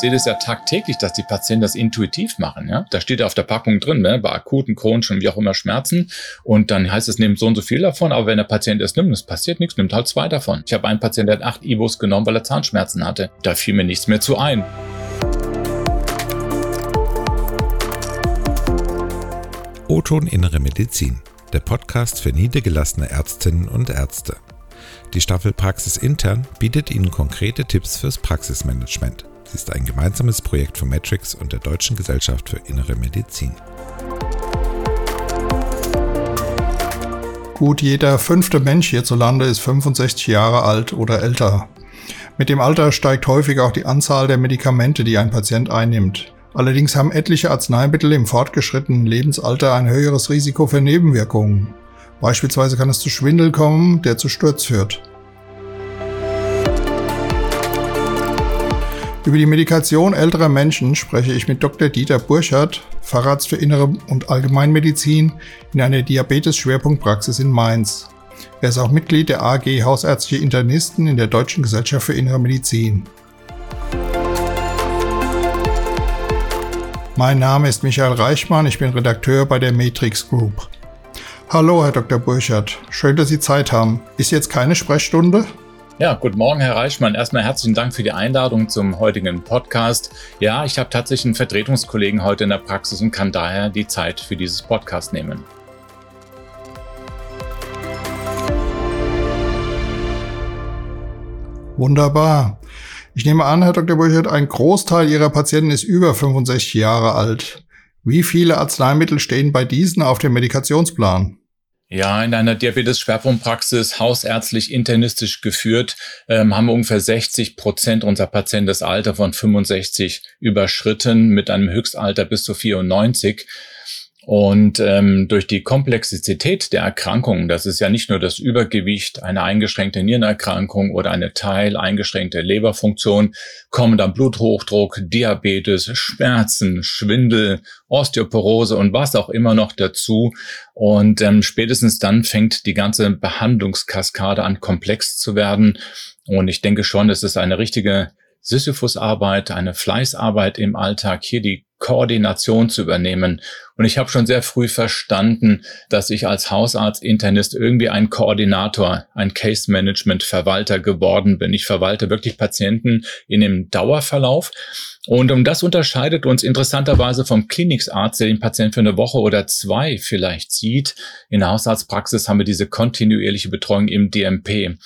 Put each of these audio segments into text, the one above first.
sehe das ja tagtäglich, dass die Patienten das intuitiv machen. Ja? Da steht ja auf der Packung drin, ne? bei akuten, chronischen, wie auch immer Schmerzen. Und dann heißt es, nimmt so und so viel davon. Aber wenn der Patient es nimmt, es passiert nichts, nimmt halt zwei davon. Ich habe einen Patienten, der hat acht Ibos genommen, weil er Zahnschmerzen hatte. Da fiel mir nichts mehr zu ein. O-Ton Innere Medizin, der Podcast für niedergelassene Ärztinnen und Ärzte. Die Staffel Praxis Intern bietet Ihnen konkrete Tipps fürs Praxismanagement. Sie ist ein gemeinsames Projekt von Matrix und der Deutschen Gesellschaft für Innere Medizin. Gut jeder fünfte Mensch hierzulande ist 65 Jahre alt oder älter. Mit dem Alter steigt häufig auch die Anzahl der Medikamente, die ein Patient einnimmt. Allerdings haben etliche Arzneimittel im fortgeschrittenen Lebensalter ein höheres Risiko für Nebenwirkungen. Beispielsweise kann es zu Schwindel kommen, der zu Sturz führt. Über die Medikation älterer Menschen spreche ich mit Dr. Dieter Burchardt, Facharzt für Innere und Allgemeinmedizin in einer Diabetes-Schwerpunktpraxis in Mainz. Er ist auch Mitglied der AG Hausärztliche Internisten in der Deutschen Gesellschaft für Innere Medizin. Mein Name ist Michael Reichmann, ich bin Redakteur bei der Matrix Group. Hallo, Herr Dr. Burchardt. Schön, dass Sie Zeit haben. Ist jetzt keine Sprechstunde? Ja, guten Morgen, Herr Reichmann. Erstmal herzlichen Dank für die Einladung zum heutigen Podcast. Ja, ich habe tatsächlich einen Vertretungskollegen heute in der Praxis und kann daher die Zeit für dieses Podcast nehmen. Wunderbar. Ich nehme an, Herr Dr. Burchert, ein Großteil Ihrer Patienten ist über 65 Jahre alt. Wie viele Arzneimittel stehen bei diesen auf dem Medikationsplan? Ja, in einer Diabetes-Schwerpunktpraxis hausärztlich internistisch geführt, ähm, haben wir ungefähr 60 Prozent unserer Patienten das Alter von 65 überschritten mit einem Höchstalter bis zu 94. Und ähm, durch die Komplexität der Erkrankungen, das ist ja nicht nur das Übergewicht, eine eingeschränkte Nierenerkrankung oder eine teil eingeschränkte Leberfunktion, kommen dann Bluthochdruck, Diabetes, Schmerzen, Schwindel, Osteoporose und was auch immer noch dazu. Und ähm, spätestens dann fängt die ganze Behandlungskaskade an, komplex zu werden. Und ich denke schon, es ist eine richtige Sisyphusarbeit, eine Fleißarbeit im Alltag, hier die Koordination zu übernehmen. Und ich habe schon sehr früh verstanden, dass ich als Hausarzt, Internist irgendwie ein Koordinator, ein Case Management Verwalter geworden bin. Ich verwalte wirklich Patienten in dem Dauerverlauf. Und um das unterscheidet uns interessanterweise vom Kliniksarzt, der den Patienten für eine Woche oder zwei vielleicht sieht. In der Hausarztpraxis haben wir diese kontinuierliche Betreuung im DMP.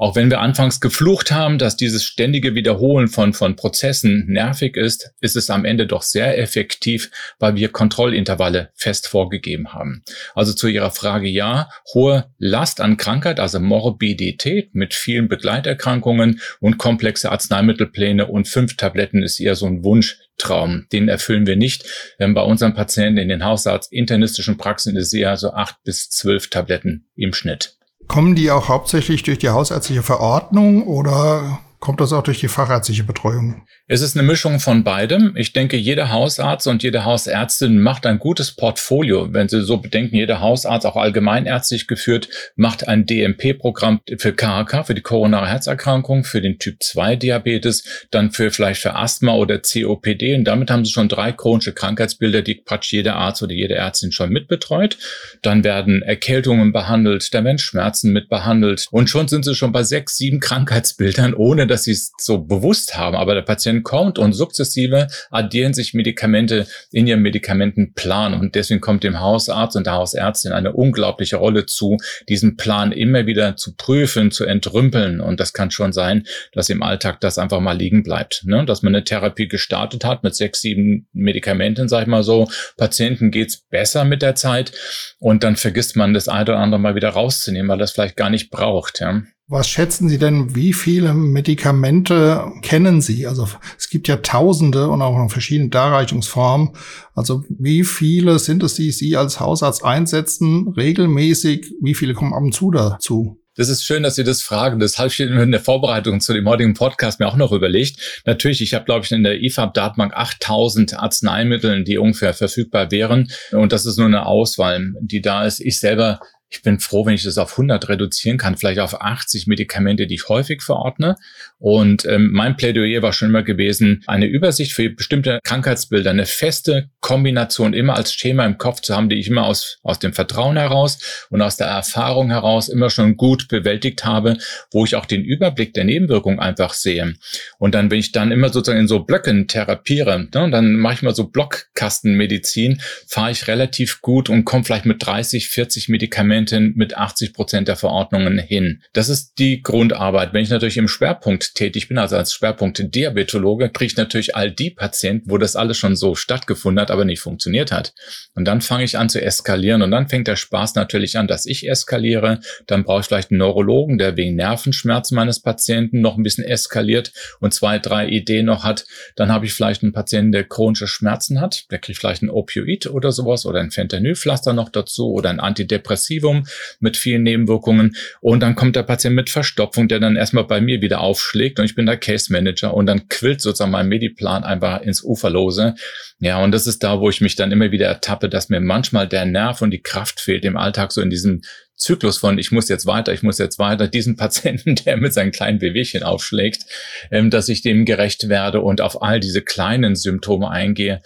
Auch wenn wir anfangs geflucht haben, dass dieses ständige Wiederholen von, von Prozessen nervig ist, ist es am Ende doch sehr effektiv, weil wir Kontrollintervalle fest vorgegeben haben. Also zu Ihrer Frage ja, hohe Last an Krankheit, also Morbidität mit vielen Begleiterkrankungen und komplexe Arzneimittelpläne und fünf Tabletten ist eher so ein Wunschtraum. Den erfüllen wir nicht. Bei unseren Patienten in den Hausarzt internistischen Praxen ist eher so acht bis zwölf Tabletten im Schnitt. Kommen die auch hauptsächlich durch die hausärztliche Verordnung oder kommt das auch durch die fachärztliche Betreuung? Es ist eine Mischung von beidem. Ich denke, jeder Hausarzt und jede Hausärztin macht ein gutes Portfolio. Wenn Sie so bedenken, jeder Hausarzt, auch allgemeinärztlich geführt, macht ein DMP-Programm für KHK, für die koronare Herzerkrankung, für den Typ 2 Diabetes, dann für vielleicht für Asthma oder COPD. Und damit haben Sie schon drei chronische Krankheitsbilder, die praktisch jeder Arzt oder jede Ärztin schon mitbetreut. Dann werden Erkältungen behandelt, da werden Schmerzen mitbehandelt. Und schon sind Sie schon bei sechs, sieben Krankheitsbildern, ohne dass sie es so bewusst haben, aber der Patient kommt und sukzessive addieren sich Medikamente in ihrem Medikamentenplan und deswegen kommt dem Hausarzt und der Hausärztin eine unglaubliche Rolle zu, diesen Plan immer wieder zu prüfen, zu entrümpeln und das kann schon sein, dass im Alltag das einfach mal liegen bleibt, ne? dass man eine Therapie gestartet hat mit sechs, sieben Medikamenten, sag ich mal so, Patienten geht's besser mit der Zeit und dann vergisst man das eine oder andere mal wieder rauszunehmen, weil das vielleicht gar nicht braucht. Ja? Was schätzen Sie denn, wie viele Medikamente kennen Sie? Also es gibt ja Tausende und auch in verschiedenen Darreichungsformen. Also wie viele sind es, die Sie als Hausarzt einsetzen, regelmäßig? Wie viele kommen ab und zu dazu? Das ist schön, dass Sie das fragen. Das habe ich in der Vorbereitung zu dem heutigen Podcast mir auch noch überlegt. Natürlich, ich habe, glaube ich, in der IFAB-Datenbank 8000 Arzneimittel, die ungefähr verfügbar wären. Und das ist nur eine Auswahl, die da ist. Ich selber ich bin froh, wenn ich das auf 100 reduzieren kann, vielleicht auf 80 Medikamente, die ich häufig verordne. Und ähm, mein Plädoyer war schon immer gewesen, eine Übersicht für bestimmte Krankheitsbilder, eine feste Kombination immer als Schema im Kopf zu haben, die ich immer aus, aus dem Vertrauen heraus und aus der Erfahrung heraus immer schon gut bewältigt habe, wo ich auch den Überblick der Nebenwirkungen einfach sehe. Und dann, wenn ich dann immer sozusagen in so Blöcken therapiere, ne, dann mache ich mal so Blockkastenmedizin, fahre ich relativ gut und komme vielleicht mit 30, 40 Medikamenten mit 80 Prozent der Verordnungen hin. Das ist die Grundarbeit. Wenn ich natürlich im Schwerpunkt tätig bin, also als Schwerpunkt Diabetologe, kriege ich natürlich all die Patienten, wo das alles schon so stattgefunden hat, aber nicht funktioniert hat. Und dann fange ich an zu eskalieren und dann fängt der Spaß natürlich an, dass ich eskaliere. Dann brauche ich vielleicht einen Neurologen, der wegen Nervenschmerzen meines Patienten noch ein bisschen eskaliert und zwei, drei Ideen noch hat. Dann habe ich vielleicht einen Patienten, der chronische Schmerzen hat. Der kriegt vielleicht ein Opioid oder sowas oder ein Fentanylpflaster noch dazu oder ein Antidepressivum mit vielen Nebenwirkungen. Und dann kommt der Patient mit Verstopfung, der dann erstmal bei mir wieder aufschlägt und ich bin der Case Manager und dann quillt sozusagen mein Mediplan einfach ins Uferlose. Ja, und das ist da, wo ich mich dann immer wieder ertappe, dass mir manchmal der Nerv und die Kraft fehlt im Alltag so in diesem Zyklus von ich muss jetzt weiter, ich muss jetzt weiter, diesen Patienten, der mit seinen kleinen Wehwehchen aufschlägt, ähm, dass ich dem gerecht werde und auf all diese kleinen Symptome eingehe.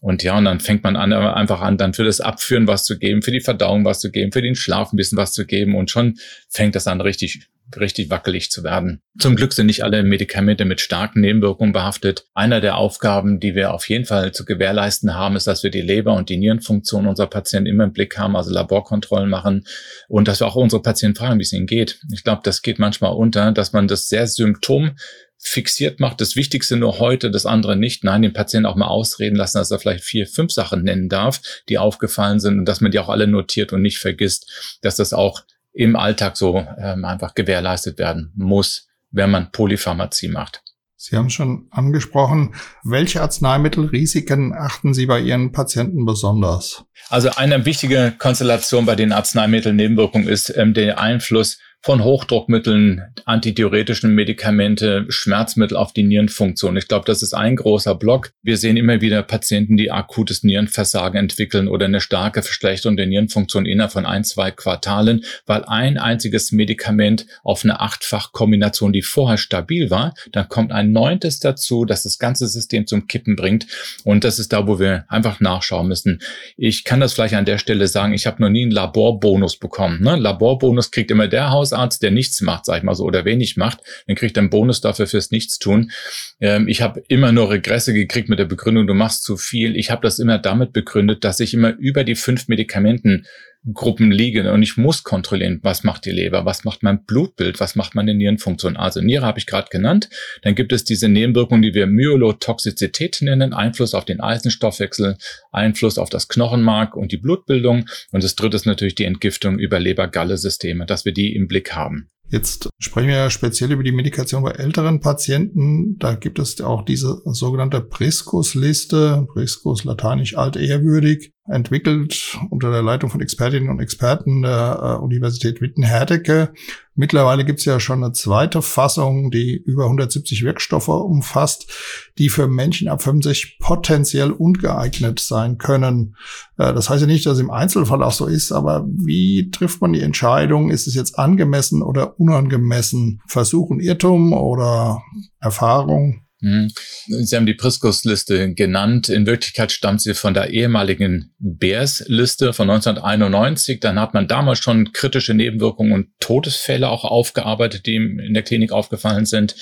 Und ja, und dann fängt man an, einfach an, dann für das Abführen was zu geben, für die Verdauung was zu geben, für den Schlaf ein bisschen was zu geben und schon fängt das an richtig richtig wackelig zu werden. Zum Glück sind nicht alle Medikamente mit starken Nebenwirkungen behaftet. Einer der Aufgaben, die wir auf jeden Fall zu gewährleisten haben, ist, dass wir die Leber- und die Nierenfunktion unserer Patienten immer im Blick haben, also Laborkontrollen machen und dass wir auch unsere Patienten fragen, wie es ihnen geht. Ich glaube, das geht manchmal unter, dass man das sehr symptom fixiert macht, das Wichtigste nur heute, das andere nicht. Nein, den Patienten auch mal ausreden lassen, dass er vielleicht vier, fünf Sachen nennen darf, die aufgefallen sind und dass man die auch alle notiert und nicht vergisst, dass das auch im Alltag so ähm, einfach gewährleistet werden muss, wenn man Polypharmazie macht. Sie haben schon angesprochen, welche Arzneimittelrisiken achten Sie bei Ihren Patienten besonders? Also eine wichtige Konstellation bei den Arzneimittelnebenwirkungen ist ähm, der Einfluss von Hochdruckmitteln, antidiuretischen Medikamente, Schmerzmittel auf die Nierenfunktion. Ich glaube, das ist ein großer Block. Wir sehen immer wieder Patienten, die akutes Nierenversagen entwickeln oder eine starke Verschlechterung der Nierenfunktion innerhalb von ein, zwei Quartalen, weil ein einziges Medikament auf eine Achtfach-Kombination, die vorher stabil war, dann kommt ein neuntes dazu, das das ganze System zum Kippen bringt. Und das ist da, wo wir einfach nachschauen müssen. Ich kann das vielleicht an der Stelle sagen, ich habe noch nie einen Laborbonus bekommen. Ne? Laborbonus kriegt immer der Haus Hausarzt, der nichts macht, sag ich mal so, oder wenig macht, dann kriegt er einen Bonus dafür fürs Nichtstun. Ähm, ich habe immer nur Regresse gekriegt mit der Begründung, du machst zu viel. Ich habe das immer damit begründet, dass ich immer über die fünf Medikamenten Gruppen liege und ich muss kontrollieren, was macht die Leber, was macht mein Blutbild, was macht meine Nierenfunktion. Also Niere habe ich gerade genannt. Dann gibt es diese Nebenwirkungen, die wir Myelotoxizität nennen, Einfluss auf den Eisenstoffwechsel, Einfluss auf das Knochenmark und die Blutbildung. Und das dritte ist natürlich die Entgiftung über Leber-Galle-Systeme, dass wir die im Blick haben. Jetzt sprechen wir ja speziell über die Medikation bei älteren Patienten. Da gibt es auch diese sogenannte Priscus-Liste, Priscus lateinisch altehrwürdig, entwickelt unter der Leitung von Expertinnen und Experten der äh, Universität Witten-Herdecke. Mittlerweile gibt es ja schon eine zweite Fassung, die über 170 Wirkstoffe umfasst, die für Menschen ab 65 potenziell ungeeignet sein können. Äh, das heißt ja nicht, dass es im Einzelfall auch so ist, aber wie trifft man die Entscheidung? Ist es jetzt angemessen oder unangemessen? Versuch und Irrtum oder Erfahrung? Mhm. Sie haben die Priscus-Liste genannt. In Wirklichkeit stammt sie von der ehemaligen Bears-Liste von 1991. Dann hat man damals schon kritische Nebenwirkungen und Todesfälle auch aufgearbeitet, die in der Klinik aufgefallen sind.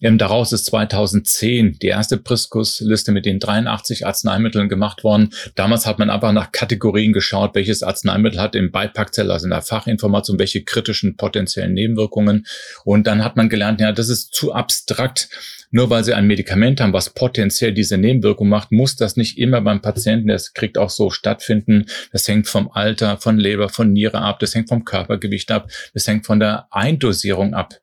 Daraus ist 2010 die erste Priscus-Liste mit den 83 Arzneimitteln gemacht worden. Damals hat man einfach nach Kategorien geschaut, welches Arzneimittel hat im Beipackzettel, also in der Fachinformation, welche kritischen potenziellen Nebenwirkungen. Und dann hat man gelernt, ja, das ist zu abstrakt nur weil sie ein Medikament haben, was potenziell diese Nebenwirkung macht, muss das nicht immer beim Patienten, das kriegt auch so stattfinden. Das hängt vom Alter, von Leber, von Niere ab, das hängt vom Körpergewicht ab, das hängt von der Eindosierung ab.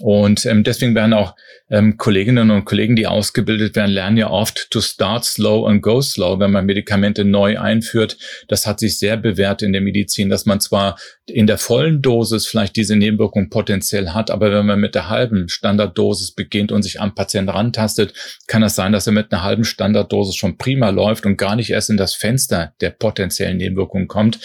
Und ähm, deswegen werden auch ähm, Kolleginnen und Kollegen, die ausgebildet werden, lernen ja oft to start slow and go slow, wenn man Medikamente neu einführt. Das hat sich sehr bewährt in der Medizin, dass man zwar in der vollen Dosis vielleicht diese Nebenwirkung potenziell hat, aber wenn man mit der halben Standarddosis beginnt und sich am Patienten herantastet, kann es sein, dass er mit einer halben Standarddosis schon prima läuft und gar nicht erst in das Fenster der potenziellen Nebenwirkungen kommt.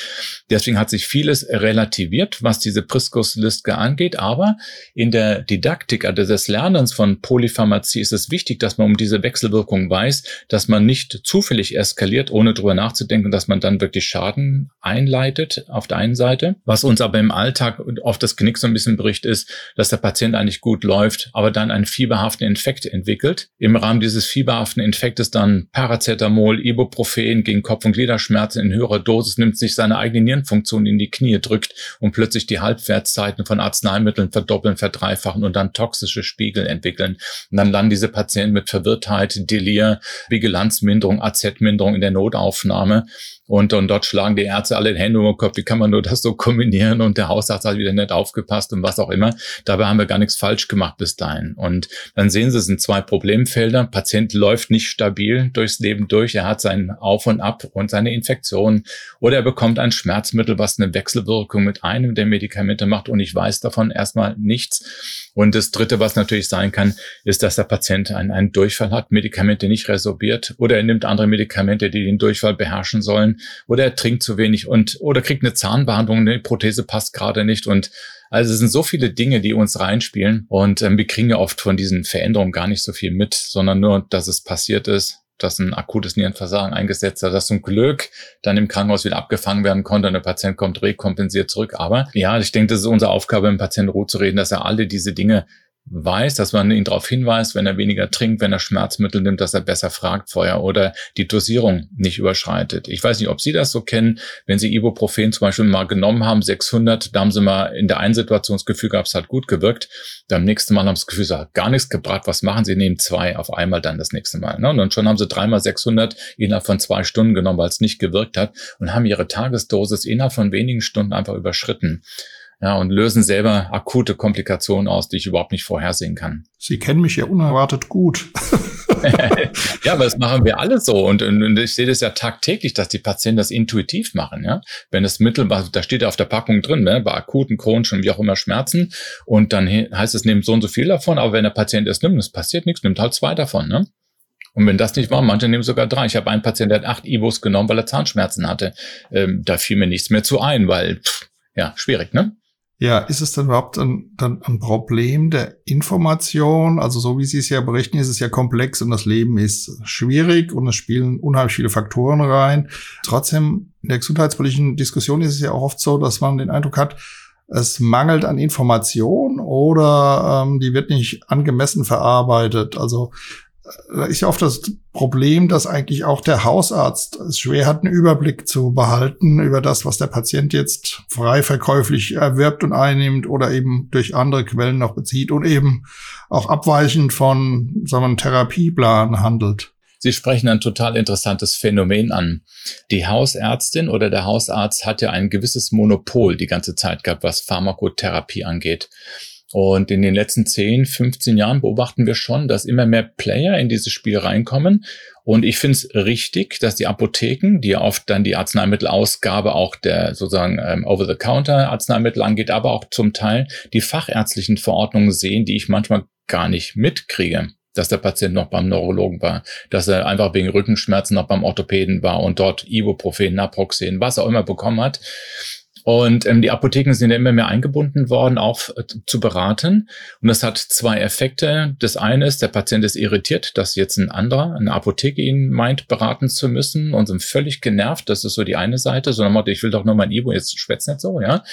Deswegen hat sich vieles relativiert, was diese Priscus-Liste angeht. Aber in der Didaktik, also des Lernens von Polypharmazie, ist es wichtig, dass man um diese Wechselwirkung weiß, dass man nicht zufällig eskaliert, ohne drüber nachzudenken, dass man dann wirklich Schaden einleitet auf der einen Seite. Was uns aber im Alltag oft das Knick so ein bisschen bricht, ist, dass der Patient eigentlich gut läuft, aber dann einen fieberhaften Infekt entwickelt. Im Rahmen dieses fieberhaften Infektes dann Paracetamol, Ibuprofen gegen Kopf- und Gliederschmerzen in höherer Dosis nimmt, sich seine eigene Nierenfunktion in die Knie drückt und plötzlich die Halbwertszeiten von Arzneimitteln verdoppeln, verdreifachen und dann toxische Spiegel entwickeln. Und dann landen diese Patienten mit Verwirrtheit, Delir, Vigilanzminderung, AZ-Minderung in der Notaufnahme. Und, und dort schlagen die Ärzte alle den Hände um den Kopf, wie kann man nur das so kombinieren und der Hausarzt hat wieder nicht aufgepasst und was auch immer. Dabei haben wir gar nichts falsch gemacht bis dahin. Und dann sehen Sie, es sind zwei Problemfelder. Patient läuft nicht stabil durchs Leben durch. Er hat sein Auf und Ab und seine Infektion. Oder er bekommt ein Schmerzmittel, was eine Wechselwirkung mit einem der Medikamente macht und ich weiß davon erstmal nichts. Und das Dritte, was natürlich sein kann, ist, dass der Patient einen, einen Durchfall hat, Medikamente nicht resorbiert oder er nimmt andere Medikamente, die den Durchfall beherrschen sollen oder er trinkt zu wenig und oder kriegt eine Zahnbehandlung, eine Prothese passt gerade nicht und also es sind so viele Dinge, die uns reinspielen und ähm, wir kriegen ja oft von diesen Veränderungen gar nicht so viel mit, sondern nur, dass es passiert ist, dass ein akutes Nierenversagen eingesetzt hat, dass zum Glück dann im Krankenhaus wieder abgefangen werden konnte und der Patient kommt rekompensiert zurück. Aber ja, ich denke, das ist unsere Aufgabe, im Patienten Ruhe zu reden, dass er alle diese Dinge weiß, dass man ihn darauf hinweist, wenn er weniger trinkt, wenn er Schmerzmittel nimmt, dass er besser fragt vorher oder die Dosierung nicht überschreitet. Ich weiß nicht, ob Sie das so kennen. Wenn Sie Ibuprofen zum Beispiel mal genommen haben, 600, da haben Sie mal in der einen Situation das Gefühl gehabt, es hat gut gewirkt. Beim nächsten Mal haben Sie das Gefühl, es hat gar nichts gebracht. Was machen Sie? Nehmen zwei auf einmal dann das nächste Mal. Ne? Und schon haben Sie dreimal 600 innerhalb von zwei Stunden genommen, weil es nicht gewirkt hat und haben Ihre Tagesdosis innerhalb von wenigen Stunden einfach überschritten ja, und lösen selber akute Komplikationen aus, die ich überhaupt nicht vorhersehen kann. Sie kennen mich ja unerwartet gut. ja, aber das machen wir alle so. Und, und, ich sehe das ja tagtäglich, dass die Patienten das intuitiv machen. Ja? Wenn das Mittel, da steht ja auf der Packung drin, ne? bei akuten, chronischen, wie auch immer Schmerzen. Und dann heißt es, nehmt so und so viel davon. Aber wenn der Patient es nimmt, es passiert nichts, nimmt halt zwei davon. Ne? Und wenn das nicht war, manche nehmen sogar drei. Ich habe einen Patienten, der hat acht Ibos genommen, weil er Zahnschmerzen hatte. Ähm, da fiel mir nichts mehr zu ein, weil, pff, ja, schwierig, ne? Ja, ist es dann überhaupt ein, dann ein Problem der Information? Also so wie Sie es ja berichten, ist es ja komplex und das Leben ist schwierig und es spielen unheimlich viele Faktoren rein. Trotzdem, in der gesundheitspolitischen Diskussion ist es ja auch oft so, dass man den Eindruck hat, es mangelt an Information oder ähm, die wird nicht angemessen verarbeitet. Also ist ja oft das Problem, dass eigentlich auch der Hausarzt es schwer hat, einen Überblick zu behalten über das, was der Patient jetzt frei verkäuflich erwirbt und einnimmt oder eben durch andere Quellen noch bezieht und eben auch abweichend von, wir, einem Therapieplan handelt. Sie sprechen ein total interessantes Phänomen an. Die Hausärztin oder der Hausarzt hat ja ein gewisses Monopol die ganze Zeit gehabt, was Pharmakotherapie angeht. Und in den letzten 10, 15 Jahren beobachten wir schon, dass immer mehr Player in dieses Spiel reinkommen. Und ich finde es richtig, dass die Apotheken, die oft dann die Arzneimittelausgabe auch der sozusagen ähm, Over-the-Counter-Arzneimittel angeht, aber auch zum Teil die fachärztlichen Verordnungen sehen, die ich manchmal gar nicht mitkriege dass der Patient noch beim Neurologen war, dass er einfach wegen Rückenschmerzen noch beim Orthopäden war und dort Ibuprofen, Naproxen, was auch immer bekommen hat. Und ähm, die Apotheken sind ja immer mehr eingebunden worden, auch äh, zu beraten. Und das hat zwei Effekte. Das eine ist, der Patient ist irritiert, dass jetzt ein anderer, eine Apotheke ihn meint, beraten zu müssen und sind völlig genervt. Das ist so die eine Seite. So ein Motto, ich will doch nur mein Ibu, jetzt schwätzt nicht so, ja.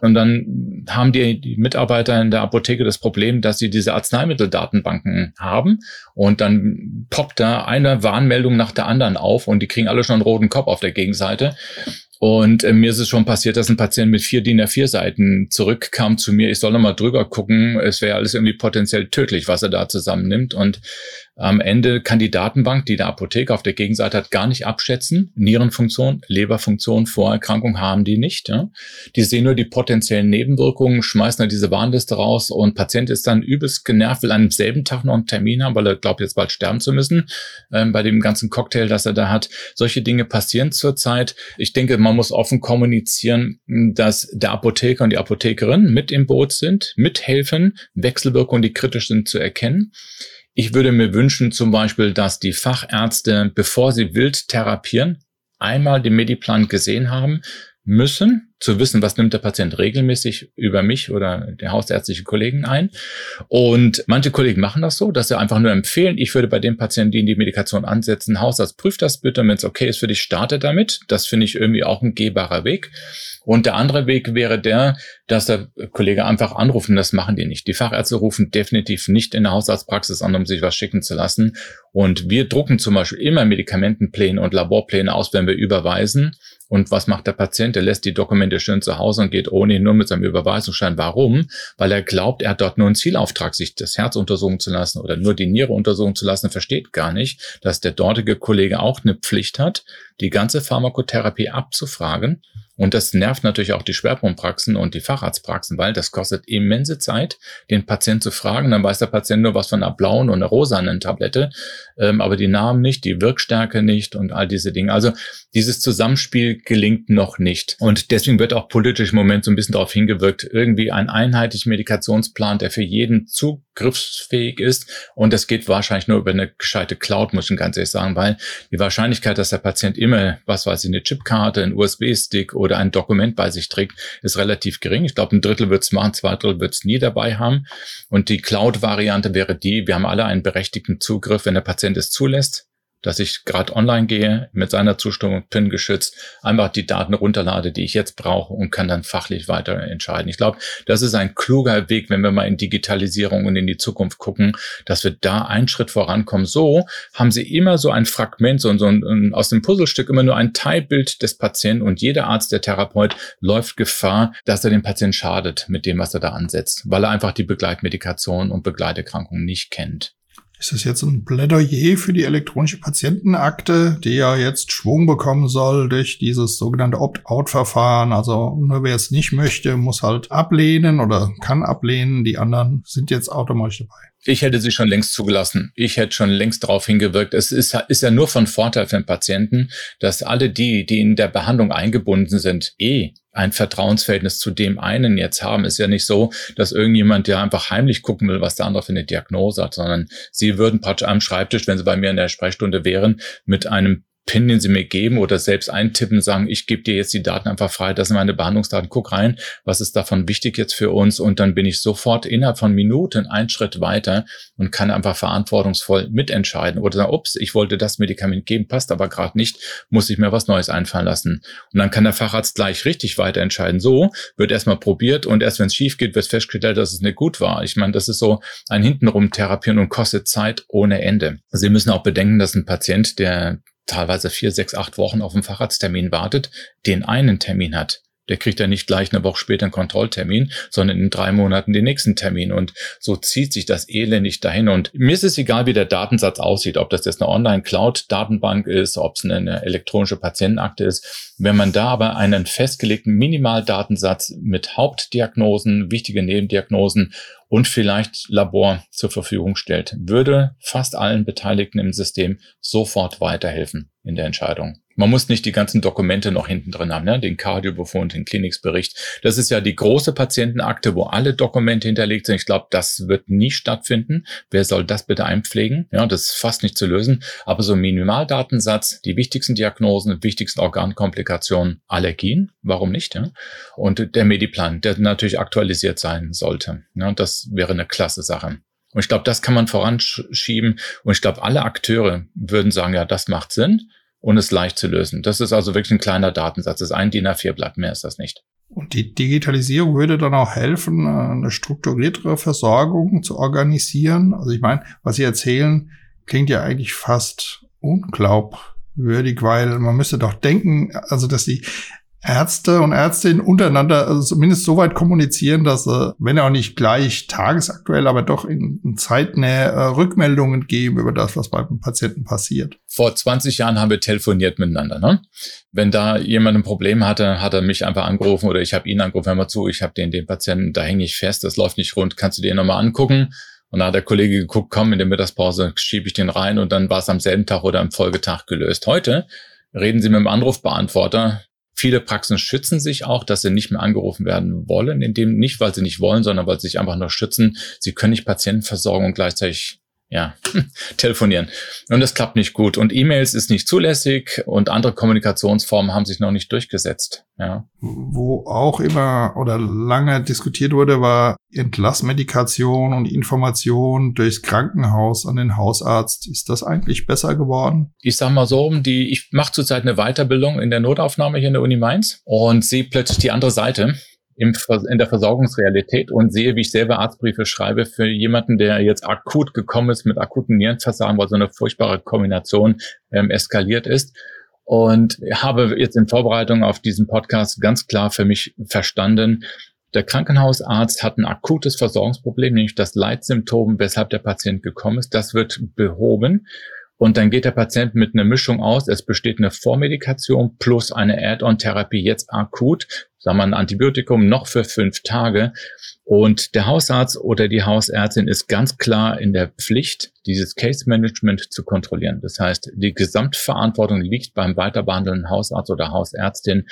Und dann haben die, die Mitarbeiter in der Apotheke das Problem, dass sie diese Arzneimitteldatenbanken haben. Und dann poppt da eine Warnmeldung nach der anderen auf und die kriegen alle schon einen roten Kopf auf der Gegenseite. Und äh, mir ist es schon passiert, dass ein Patient mit vier DIN A4 Seiten zurückkam zu mir. Ich soll nochmal drüber gucken. Es wäre alles irgendwie potenziell tödlich, was er da zusammennimmt. Und am Ende kann die Datenbank, die der Apotheker auf der Gegenseite hat, gar nicht abschätzen. Nierenfunktion, Leberfunktion, Vorerkrankung haben die nicht. Ja. Die sehen nur die potenziellen Nebenwirkungen, schmeißen dann diese Warnliste raus und Patient ist dann übelst genervt, will an demselben Tag noch einen Termin haben, weil er glaubt, jetzt bald sterben zu müssen, ähm, bei dem ganzen Cocktail, das er da hat. Solche Dinge passieren zurzeit. Ich denke, man muss offen kommunizieren, dass der Apotheker und die Apothekerin mit im Boot sind, mithelfen, Wechselwirkungen, die kritisch sind, zu erkennen. Ich würde mir wünschen zum Beispiel, dass die Fachärzte, bevor sie wild therapieren, einmal den Mediplan gesehen haben müssen, zu wissen, was nimmt der Patient regelmäßig über mich oder der hausärztliche Kollegen ein. Und manche Kollegen machen das so, dass sie einfach nur empfehlen, ich würde bei dem Patienten, die in die Medikation ansetzen, Hausarzt prüft das bitte, wenn es okay ist für dich, starte damit. Das finde ich irgendwie auch ein gehbarer Weg. Und der andere Weg wäre der, dass der Kollege einfach anruft und das machen die nicht. Die Fachärzte rufen definitiv nicht in der Hausarztpraxis an, um sich was schicken zu lassen. Und wir drucken zum Beispiel immer Medikamentenpläne und Laborpläne aus, wenn wir überweisen. Und was macht der Patient? Er lässt die Dokumente schön zu Hause und geht ohnehin nur mit seinem Überweisungsschein. Warum? Weil er glaubt, er hat dort nur einen Zielauftrag, sich das Herz untersuchen zu lassen oder nur die Niere untersuchen zu lassen. Er versteht gar nicht, dass der dortige Kollege auch eine Pflicht hat, die ganze Pharmakotherapie abzufragen und das nervt natürlich auch die Schwerpunktpraxen und die Facharztpraxen, weil das kostet immense Zeit, den Patienten zu fragen. Dann weiß der Patient nur was von einer blauen und einer rosanen Tablette, ähm, aber die Namen nicht, die Wirkstärke nicht und all diese Dinge. Also dieses Zusammenspiel gelingt noch nicht. Und deswegen wird auch politisch im Moment so ein bisschen darauf hingewirkt, irgendwie ein einheitlicher Medikationsplan, der für jeden zugriffsfähig ist. Und das geht wahrscheinlich nur über eine gescheite Cloud, muss ich ganz ehrlich sagen, weil die Wahrscheinlichkeit, dass der Patient immer, was weiß ich, eine Chipkarte, ein USB-Stick oder ein Dokument bei sich trägt, ist relativ gering. Ich glaube, ein Drittel wird es machen, zwei Drittel wird es nie dabei haben. Und die Cloud-Variante wäre die, wir haben alle einen berechtigten Zugriff, wenn der Patient es zulässt dass ich gerade online gehe, mit seiner Zustimmung PIN geschützt, einfach die Daten runterlade, die ich jetzt brauche und kann dann fachlich weiter entscheiden. Ich glaube, das ist ein kluger Weg, wenn wir mal in Digitalisierung und in die Zukunft gucken, dass wir da einen Schritt vorankommen. So haben sie immer so ein Fragment, so, so ein, aus dem Puzzlestück immer nur ein Teilbild des Patienten und jeder Arzt, der Therapeut, läuft Gefahr, dass er dem Patienten schadet mit dem, was er da ansetzt, weil er einfach die Begleitmedikation und Begleiterkrankungen nicht kennt. Ist das jetzt ein Plädoyer für die elektronische Patientenakte, die ja jetzt Schwung bekommen soll durch dieses sogenannte Opt-out-Verfahren? Also nur wer es nicht möchte, muss halt ablehnen oder kann ablehnen. Die anderen sind jetzt automatisch dabei. Ich hätte sie schon längst zugelassen. Ich hätte schon längst darauf hingewirkt. Es ist, ist ja nur von Vorteil für den Patienten, dass alle die, die in der Behandlung eingebunden sind, eh ein Vertrauensverhältnis zu dem einen jetzt haben. Ist ja nicht so, dass irgendjemand ja einfach heimlich gucken will, was der andere für eine Diagnose hat, sondern sie würden praktisch am Schreibtisch, wenn sie bei mir in der Sprechstunde wären, mit einem PIN, den Sie mir geben oder selbst eintippen, sagen, ich gebe dir jetzt die Daten einfach frei, das sind meine Behandlungsdaten, guck rein, was ist davon wichtig jetzt für uns und dann bin ich sofort innerhalb von Minuten einen Schritt weiter und kann einfach verantwortungsvoll mitentscheiden oder sagen, ups, ich wollte das Medikament geben, passt aber gerade nicht, muss ich mir was Neues einfallen lassen. Und dann kann der Facharzt gleich richtig weiter entscheiden. So wird erstmal probiert und erst wenn es schief geht, wird festgestellt, dass es nicht gut war. Ich meine, das ist so ein hintenrum therapieren und kostet Zeit ohne Ende. Sie müssen auch bedenken, dass ein Patient, der teilweise vier, sechs, acht Wochen auf einen Facharzttermin wartet, den einen Termin hat. Der kriegt ja nicht gleich eine Woche später einen Kontrolltermin, sondern in drei Monaten den nächsten Termin. Und so zieht sich das elendig dahin. Und mir ist es egal, wie der Datensatz aussieht, ob das jetzt eine Online-Cloud-Datenbank ist, ob es eine elektronische Patientenakte ist. Wenn man da aber einen festgelegten Minimaldatensatz mit Hauptdiagnosen, wichtige Nebendiagnosen und vielleicht Labor zur Verfügung stellt, würde fast allen Beteiligten im System sofort weiterhelfen in der Entscheidung. Man muss nicht die ganzen Dokumente noch hinten drin haben, ne? den Kardiobefund, den Kliniksbericht. Das ist ja die große Patientenakte, wo alle Dokumente hinterlegt sind. Ich glaube, das wird nie stattfinden. Wer soll das bitte einpflegen? Ja, das ist fast nicht zu lösen. Aber so ein Minimaldatensatz, die wichtigsten Diagnosen, wichtigsten Organkomplikationen, Allergien, warum nicht? Ja? Und der Mediplan, der natürlich aktualisiert sein sollte. Ja, das wäre eine klasse Sache. Und ich glaube, das kann man voranschieben. Und ich glaube, alle Akteure würden sagen, ja, das macht Sinn und ist leicht zu lösen. Das ist also wirklich ein kleiner Datensatz. Das ist ein DIN A4-Blatt, mehr ist das nicht. Und die Digitalisierung würde dann auch helfen, eine strukturiertere Versorgung zu organisieren. Also ich meine, was Sie erzählen, klingt ja eigentlich fast unglaubwürdig, weil man müsste doch denken, also dass die Ärzte und Ärztinnen untereinander also zumindest so weit kommunizieren, dass sie, wenn auch nicht gleich tagesaktuell, aber doch in, in Zeitnähe äh, Rückmeldungen geben über das, was beim Patienten passiert. Vor 20 Jahren haben wir telefoniert miteinander. Ne? Wenn da jemand ein Problem hatte, hat er mich einfach angerufen oder ich habe ihn angerufen, hör mal zu, ich habe den, den Patienten, da hänge ich fest, das läuft nicht rund, kannst du dir nochmal angucken? Und da hat der Kollege geguckt, komm, in der Mittagspause schiebe ich den rein und dann war es am selben Tag oder am Folgetag gelöst. Heute reden Sie mit dem Anrufbeantworter, Viele Praxen schützen sich auch, dass sie nicht mehr angerufen werden wollen, indem nicht, weil sie nicht wollen, sondern weil sie sich einfach nur schützen. Sie können nicht Patienten versorgen und gleichzeitig ja, telefonieren. Und das klappt nicht gut. Und E-Mails ist nicht zulässig und andere Kommunikationsformen haben sich noch nicht durchgesetzt. Ja. Wo auch immer oder lange diskutiert wurde, war Entlassmedikation und Information durchs Krankenhaus an den Hausarzt. Ist das eigentlich besser geworden? Ich sag mal so, die, ich mache zurzeit eine Weiterbildung in der Notaufnahme hier in der Uni Mainz und sehe plötzlich die andere Seite im, in der Versorgungsrealität und sehe, wie ich selber Arztbriefe schreibe für jemanden, der jetzt akut gekommen ist mit akuten Nierenversagen, weil so eine furchtbare Kombination ähm, eskaliert ist. Und habe jetzt in Vorbereitung auf diesen Podcast ganz klar für mich verstanden, der Krankenhausarzt hat ein akutes Versorgungsproblem, nämlich das Leitsymptom, weshalb der Patient gekommen ist. Das wird behoben. Und dann geht der Patient mit einer Mischung aus. Es besteht eine Vormedikation plus eine Add-on-Therapie jetzt akut, sagen wir ein Antibiotikum noch für fünf Tage. Und der Hausarzt oder die Hausärztin ist ganz klar in der Pflicht, dieses Case Management zu kontrollieren. Das heißt, die Gesamtverantwortung liegt beim weiterbehandelnden Hausarzt oder Hausärztin.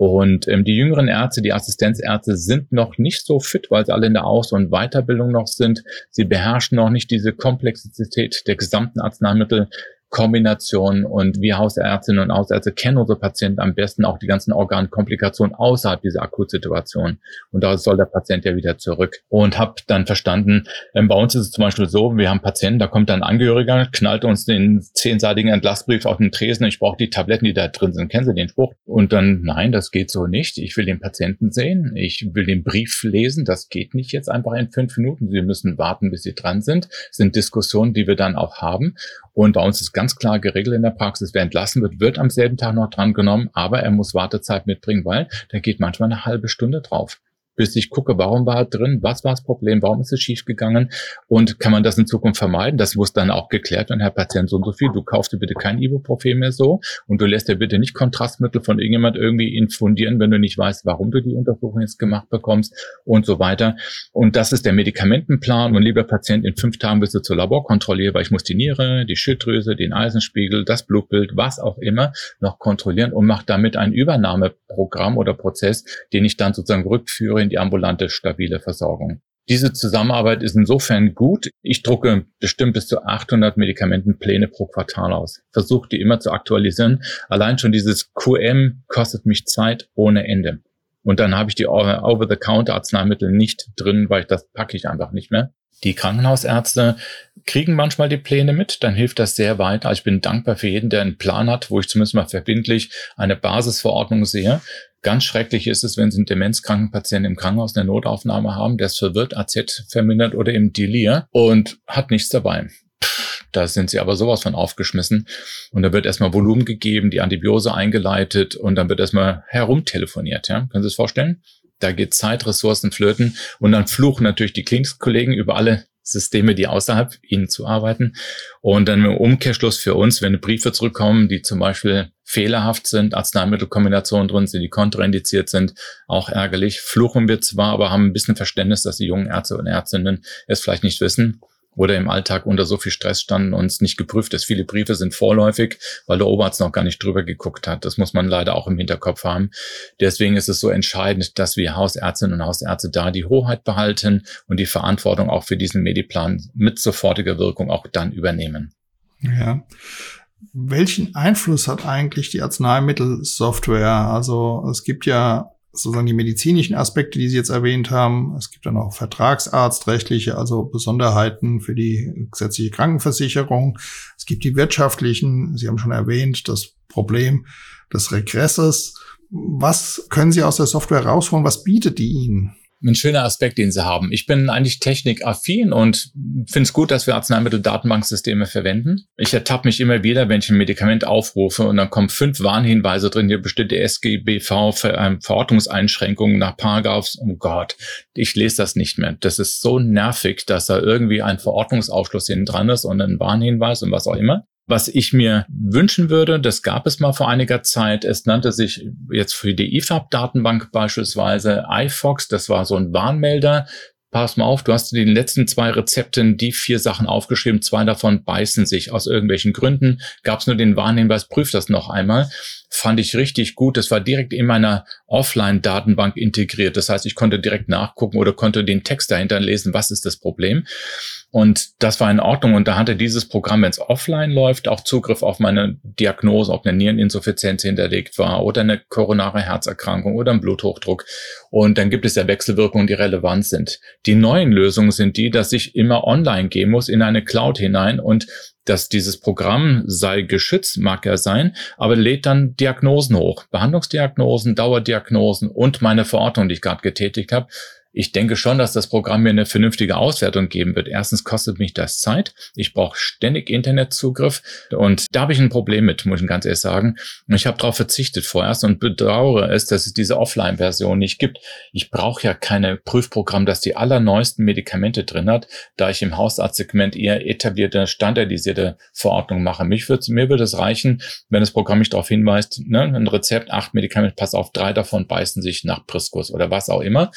Und ähm, die jüngeren Ärzte, die Assistenzärzte sind noch nicht so fit, weil sie alle in der Aus- und Weiterbildung noch sind. Sie beherrschen noch nicht diese Komplexität der gesamten Arzneimittel. Kombination und wir Hausärztinnen und Hausärzte kennen unsere Patienten am besten auch die ganzen Organkomplikationen außerhalb dieser Akutsituation. Und da soll der Patient ja wieder zurück. Und habe dann verstanden, ähm, bei uns ist es zum Beispiel so, wir haben Patienten, da kommt dann ein Angehöriger, knallt uns den zehnseitigen Entlassbrief auf den Tresen, ich brauche die Tabletten, die da drin sind. Kennen Sie den Spruch? Und dann, nein, das geht so nicht. Ich will den Patienten sehen, ich will den Brief lesen, das geht nicht jetzt einfach in fünf Minuten. Sie müssen warten, bis Sie dran sind. Das sind Diskussionen, die wir dann auch haben. Und bei uns ist ganz klar geregelt in der Praxis, wer entlassen wird, wird am selben Tag noch dran genommen, aber er muss Wartezeit mitbringen, weil da geht manchmal eine halbe Stunde drauf bis ich gucke, warum war drin, was war das Problem, warum ist es schiefgegangen und kann man das in Zukunft vermeiden? Das muss dann auch geklärt werden, Herr Patient, so und so viel, du kaufst dir bitte kein Ibuprofen mehr so und du lässt dir bitte nicht Kontrastmittel von irgendjemand irgendwie infundieren, wenn du nicht weißt, warum du die Untersuchung jetzt gemacht bekommst und so weiter. Und das ist der Medikamentenplan und lieber Patient, in fünf Tagen bist du zur Laborkontrolle, weil ich muss die Niere, die Schilddrüse, den Eisenspiegel, das Blutbild, was auch immer noch kontrollieren und mach damit ein Übernahmeprogramm oder Prozess, den ich dann sozusagen rückführe in die ambulante, stabile Versorgung. Diese Zusammenarbeit ist insofern gut. Ich drucke bestimmt bis zu 800 Medikamentenpläne pro Quartal aus. Versuche die immer zu aktualisieren. Allein schon dieses QM kostet mich Zeit ohne Ende. Und dann habe ich die Over-the-Counter-Arzneimittel nicht drin, weil ich das packe ich einfach nicht mehr. Die Krankenhausärzte kriegen manchmal die Pläne mit, dann hilft das sehr weit. Also ich bin dankbar für jeden, der einen Plan hat, wo ich zumindest mal verbindlich eine Basisverordnung sehe. Ganz schrecklich ist es, wenn Sie einen demenzkranken Patienten im Krankenhaus eine Notaufnahme haben, der ist verwirrt, AZ vermindert oder im Delir und hat nichts dabei. Da sind sie aber sowas von aufgeschmissen. Und da wird erstmal Volumen gegeben, die Antibiose eingeleitet und dann wird erstmal herumtelefoniert. Ja? Können Sie es vorstellen? Da geht Zeit, Ressourcen flöten und dann fluchen natürlich die Klinikskollegen über alle Systeme, die außerhalb ihnen zu arbeiten. Und dann im Umkehrschluss für uns, wenn Briefe zurückkommen, die zum Beispiel fehlerhaft sind, Arzneimittelkombinationen drin sind, die kontraindiziert sind, auch ärgerlich. Fluchen wir zwar, aber haben ein bisschen Verständnis, dass die jungen Ärzte und Ärztinnen es vielleicht nicht wissen oder im Alltag unter so viel Stress standen und es nicht geprüft ist. Viele Briefe sind vorläufig, weil der Oberarzt noch gar nicht drüber geguckt hat. Das muss man leider auch im Hinterkopf haben. Deswegen ist es so entscheidend, dass wir Hausärztinnen und Hausärzte da die Hoheit behalten und die Verantwortung auch für diesen Mediplan mit sofortiger Wirkung auch dann übernehmen. Ja. Welchen Einfluss hat eigentlich die Arzneimittelsoftware? Also es gibt ja sozusagen die medizinischen Aspekte, die Sie jetzt erwähnt haben. Es gibt dann auch vertragsarztrechtliche, also Besonderheiten für die gesetzliche Krankenversicherung. Es gibt die wirtschaftlichen, Sie haben schon erwähnt, das Problem des Regresses. Was können Sie aus der Software rausholen? Was bietet die Ihnen? Ein schöner Aspekt, den sie haben. Ich bin eigentlich technikaffin und finde es gut, dass wir Arzneimittel-Datenbanksysteme verwenden. Ich ertappe mich immer wieder, wenn ich ein Medikament aufrufe und dann kommen fünf Warnhinweise drin, hier bestimmte SGBV ähm, Verordnungseinschränkungen nach Paragraphs. Oh Gott, ich lese das nicht mehr. Das ist so nervig, dass da irgendwie ein Verordnungsaufschluss hinten dran ist und ein Warnhinweis und was auch immer. Was ich mir wünschen würde, das gab es mal vor einiger Zeit. Es nannte sich jetzt für die IFAB-Datenbank beispielsweise iFox. Das war so ein Warnmelder. Pass mal auf, du hast in den letzten zwei Rezepten die vier Sachen aufgeschrieben. Zwei davon beißen sich aus irgendwelchen Gründen. Gab es nur den Warnhinweis, prüf das noch einmal. Fand ich richtig gut. Das war direkt in meiner Offline-Datenbank integriert. Das heißt, ich konnte direkt nachgucken oder konnte den Text dahinter lesen, was ist das Problem. Und das war in Ordnung. Und da hatte dieses Programm, wenn es offline läuft, auch Zugriff auf meine Diagnose, ob eine Niereninsuffizienz hinterlegt war oder eine koronare Herzerkrankung oder ein Bluthochdruck. Und dann gibt es ja Wechselwirkungen, die relevant sind. Die neuen Lösungen sind die, dass ich immer online gehen muss in eine Cloud hinein und dass dieses Programm sei geschützt, mag er sein, aber lädt dann Diagnosen hoch, Behandlungsdiagnosen, Dauerdiagnosen und meine Verordnung, die ich gerade getätigt habe, ich denke schon, dass das Programm mir eine vernünftige Auswertung geben wird. Erstens kostet mich das Zeit. Ich brauche ständig Internetzugriff und da habe ich ein Problem mit, muss ich ganz ehrlich sagen. Ich habe darauf verzichtet vorerst und bedauere es, dass es diese Offline-Version nicht gibt. Ich brauche ja keine Prüfprogramm, das die allerneuesten Medikamente drin hat, da ich im Hausarztsegment eher etablierte, standardisierte Verordnungen mache. Mich würd, mir würde es reichen, wenn das Programm mich darauf hinweist, ne, ein Rezept, acht Medikamente, pass auf, drei davon beißen sich nach Priskus oder was auch immer.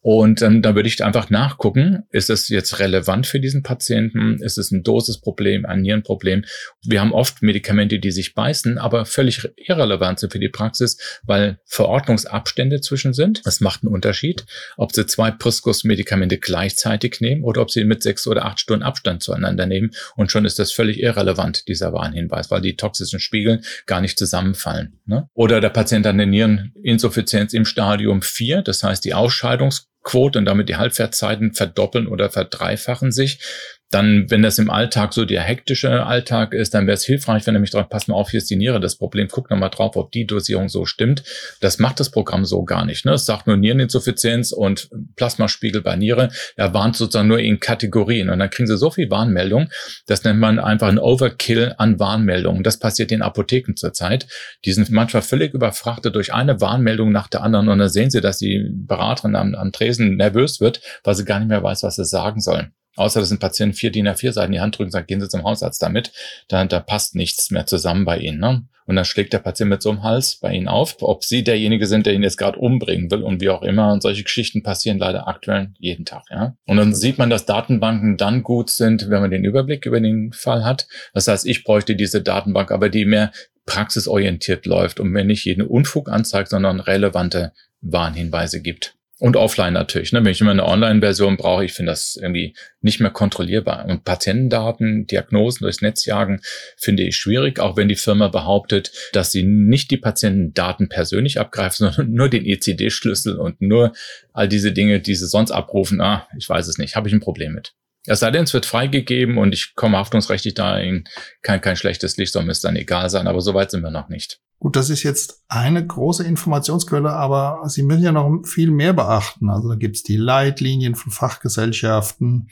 Und ähm, da würde ich einfach nachgucken, ist es jetzt relevant für diesen Patienten? Ist es ein Dosisproblem, ein Nierenproblem? Wir haben oft Medikamente, die sich beißen, aber völlig irrelevant sind für die Praxis, weil Verordnungsabstände zwischen sind. Das macht einen Unterschied, ob Sie zwei Priskus-Medikamente gleichzeitig nehmen oder ob Sie mit sechs oder acht Stunden Abstand zueinander nehmen. Und schon ist das völlig irrelevant, dieser Warnhinweis, weil die toxischen Spiegel gar nicht zusammenfallen. Ne? Oder der Patient hat eine Niereninsuffizienz im Stadium 4, das heißt die Ausscheidungs Quote und damit die Halbwertzeiten verdoppeln oder verdreifachen sich. Dann, wenn das im Alltag so der hektische Alltag ist, dann wäre es hilfreich, wenn mich drauf, pass mal auf, hier ist die Niere das Problem, guck nochmal drauf, ob die Dosierung so stimmt. Das macht das Programm so gar nicht. Ne? Es sagt nur Niereninsuffizienz und Plasmaspiegel bei Niere. Er warnt sozusagen nur in Kategorien. Und dann kriegen sie so viel Warnmeldung. Das nennt man einfach ein Overkill an Warnmeldungen. Das passiert in Apotheken zurzeit. Die sind manchmal völlig überfrachtet durch eine Warnmeldung nach der anderen. Und dann sehen sie, dass die Beraterin am, am Tresen nervös wird, weil sie gar nicht mehr weiß, was sie sagen sollen. Außer dass ein Patient vier DIN A4 Seiten in die Hand drückt und sagt, gehen Sie zum Hausarzt damit, da, da passt nichts mehr zusammen bei Ihnen. Ne? Und dann schlägt der Patient mit so einem Hals bei Ihnen auf, ob Sie derjenige sind, der ihn jetzt gerade umbringen will und wie auch immer. Und solche Geschichten passieren leider aktuell jeden Tag. Ja? Und dann sieht man, dass Datenbanken dann gut sind, wenn man den Überblick über den Fall hat. Das heißt, ich bräuchte diese Datenbank, aber die mehr praxisorientiert läuft und mir nicht jeden Unfug anzeigt, sondern relevante Warnhinweise gibt. Und offline natürlich. Ne? Wenn ich immer eine Online-Version brauche, ich finde das irgendwie nicht mehr kontrollierbar. Und Patientendaten, Diagnosen durchs Netz jagen, finde ich schwierig, auch wenn die Firma behauptet, dass sie nicht die Patientendaten persönlich abgreifen, sondern nur den ECD-Schlüssel und nur all diese Dinge, die sie sonst abrufen. Ah, ich weiß es nicht, habe ich ein Problem mit. Es sei denn, es wird freigegeben und ich komme haftungsrechtlich da in kein, schlechtes Licht, soll mir es dann egal sein, aber so weit sind wir noch nicht. Gut, das ist jetzt eine große Informationsquelle, aber Sie müssen ja noch viel mehr beachten. Also da gibt's die Leitlinien von Fachgesellschaften.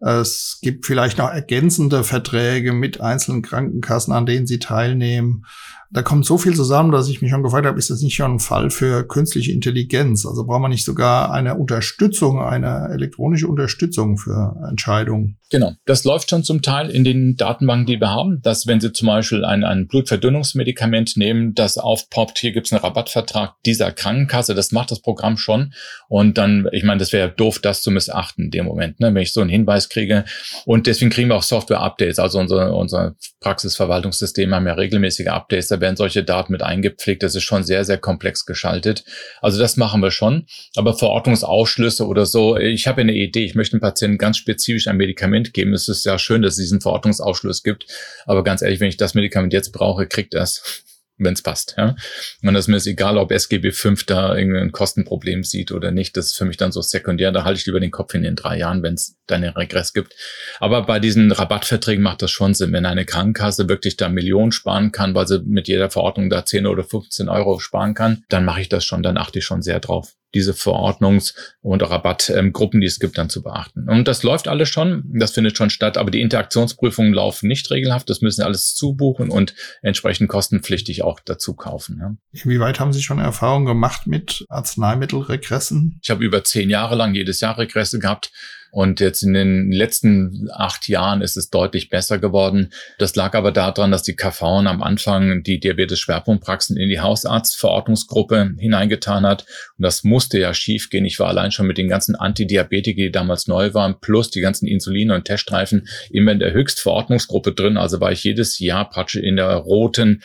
Es gibt vielleicht noch ergänzende Verträge mit einzelnen Krankenkassen, an denen Sie teilnehmen. Da kommt so viel zusammen, dass ich mich schon gefragt habe, ist das nicht schon ein Fall für künstliche Intelligenz? Also braucht man nicht sogar eine Unterstützung, eine elektronische Unterstützung für Entscheidungen? Genau, das läuft schon zum Teil in den Datenbanken, die wir haben, dass wenn Sie zum Beispiel ein, ein Blutverdünnungsmedikament nehmen, das aufpoppt, hier gibt es einen Rabattvertrag dieser Krankenkasse, das macht das Programm schon. Und dann, ich meine, das wäre doof, das zu missachten in dem Moment, ne, wenn ich so einen Hinweis kriege. Und deswegen kriegen wir auch Software-Updates. Also unser, unser Praxisverwaltungssystem haben ja regelmäßige Updates, da werden solche Daten mit eingepflegt. Das ist schon sehr, sehr komplex geschaltet. Also das machen wir schon. Aber Verordnungsausschlüsse oder so, ich habe eine Idee, ich möchte einem Patienten ganz spezifisch ein Medikament geben. Es ist ja schön, dass es diesen Verordnungsausschluss gibt. Aber ganz ehrlich, wenn ich das Medikament jetzt brauche, kriegt es wenn es passt. Ja? Und das ist mir ist egal, ob SGB 5 da irgendein Kostenproblem sieht oder nicht. Das ist für mich dann so sekundär. Da halte ich lieber den Kopf in den drei Jahren, wenn es dann einen Regress gibt. Aber bei diesen Rabattverträgen macht das schon Sinn. Wenn eine Krankenkasse wirklich da Millionen sparen kann, weil sie mit jeder Verordnung da 10 oder 15 Euro sparen kann, dann mache ich das schon. Dann achte ich schon sehr drauf diese Verordnungs- und Rabattgruppen, die es gibt, dann zu beachten. Und das läuft alles schon, das findet schon statt, aber die Interaktionsprüfungen laufen nicht regelhaft. Das müssen alles zubuchen und entsprechend kostenpflichtig auch dazu kaufen. Ja. Wie weit haben Sie schon Erfahrung gemacht mit Arzneimittelregressen? Ich habe über zehn Jahre lang jedes Jahr Regresse gehabt. Und jetzt in den letzten acht Jahren ist es deutlich besser geworden. Das lag aber daran, dass die KV am Anfang die Diabetes-Schwerpunktpraxen in die Hausarztverordnungsgruppe hineingetan hat. Und das musste ja schiefgehen. Ich war allein schon mit den ganzen Antidiabetika, die damals neu waren, plus die ganzen Insulin- und Teststreifen immer in der Höchstverordnungsgruppe drin. Also war ich jedes Jahr praktisch in der roten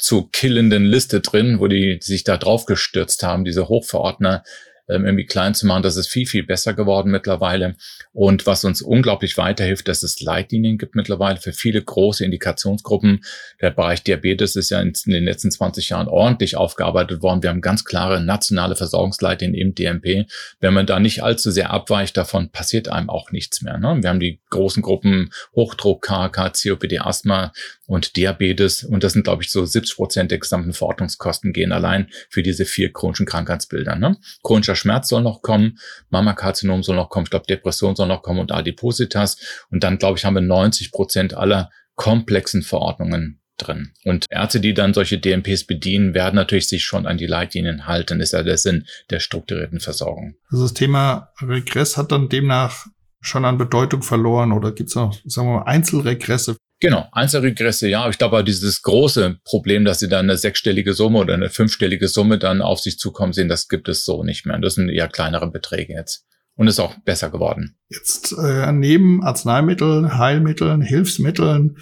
zu killenden Liste drin, wo die sich da drauf gestürzt haben, diese Hochverordner ähm, irgendwie klein zu machen. Das ist viel, viel besser geworden mittlerweile. Und was uns unglaublich weiterhilft, dass es Leitlinien gibt mittlerweile für viele große Indikationsgruppen. Der Bereich Diabetes ist ja in, den letzten 20 Jahren ordentlich aufgearbeitet worden. Wir haben ganz klare nationale Versorgungsleitlinien im DMP. Wenn man da nicht allzu sehr abweicht davon, passiert einem auch nichts mehr. Ne? Wir haben die großen Gruppen Hochdruck, KK, COPD, Asthma und Diabetes. Und das sind, glaube ich, so 70 Prozent der gesamten Verordnungskosten gehen allein für diese vier chronischen Krankheitsbilder. Ne? Chronischer Schmerz soll noch kommen, Mammakarzinom soll noch kommen, ich glaube, Depression soll noch kommen und Adipositas. Und dann, glaube ich, haben wir 90 Prozent aller komplexen Verordnungen drin. Und Ärzte, die dann solche DMPs bedienen, werden natürlich sich schon an die Leitlinien halten. Das ist ja der Sinn der strukturierten Versorgung. Also das Thema Regress hat dann demnach schon an Bedeutung verloren oder gibt es noch, sagen wir mal, Einzelregresse? Genau, Einzelregresse, ja. Ich glaube, dieses große Problem, dass sie dann eine sechsstellige Summe oder eine fünfstellige Summe dann auf sich zukommen sehen, das gibt es so nicht mehr. Das sind eher kleinere Beträge jetzt. Und ist auch besser geworden. Jetzt äh, neben Arzneimitteln, Heilmitteln, Hilfsmitteln